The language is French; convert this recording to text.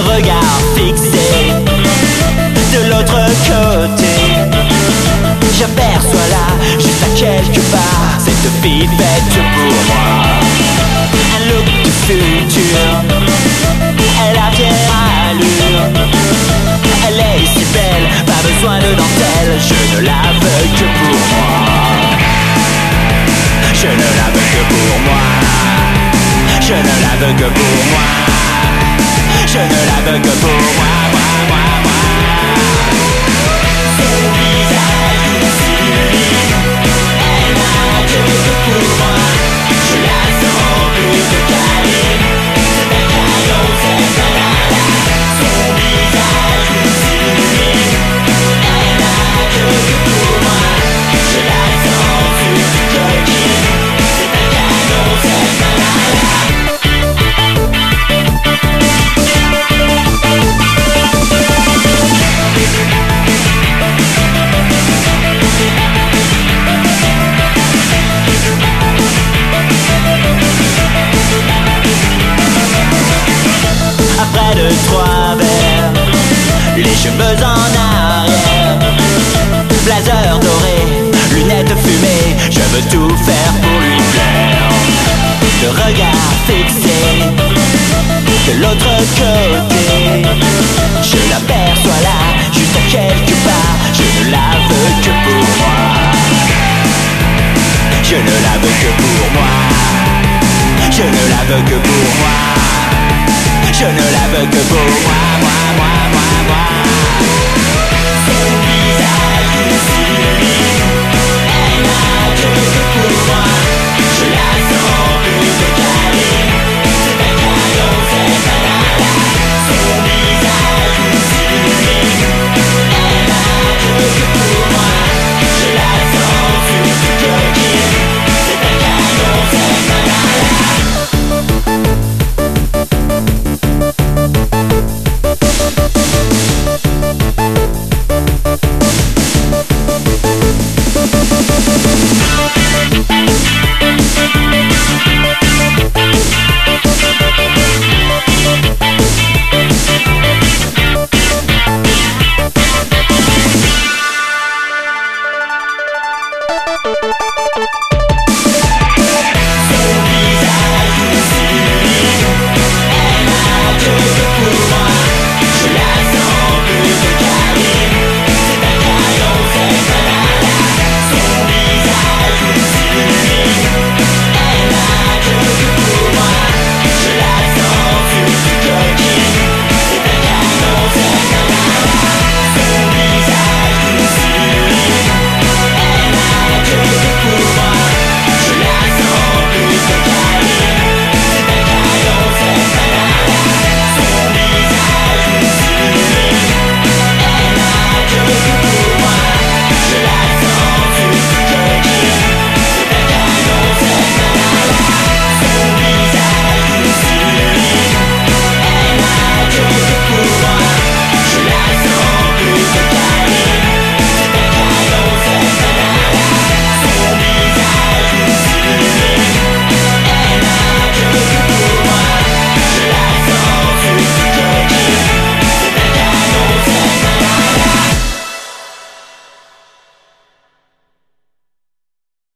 regard fixé de l'autre côté. J'aperçois là, juste à quelque part, cette fille faite pour moi. Un look du futur, elle a bien allure. Elle est si belle, pas besoin de dentelle, je ne la veux que pour moi. Je ne la veux que pour moi. Je ne la veux que pour moi. Je ne la veux cheveux en arrière. Blazer doré, lunettes fumées Je veux tout faire pour lui plaire. Le regard fixé De l'autre côté. Je l'aperçois là, juste à quelque part. Je ne la veux que pour moi. Je ne la veux que pour moi. Je ne la veux que pour moi je ne la veux que pour moi, moi, moi, moi, moi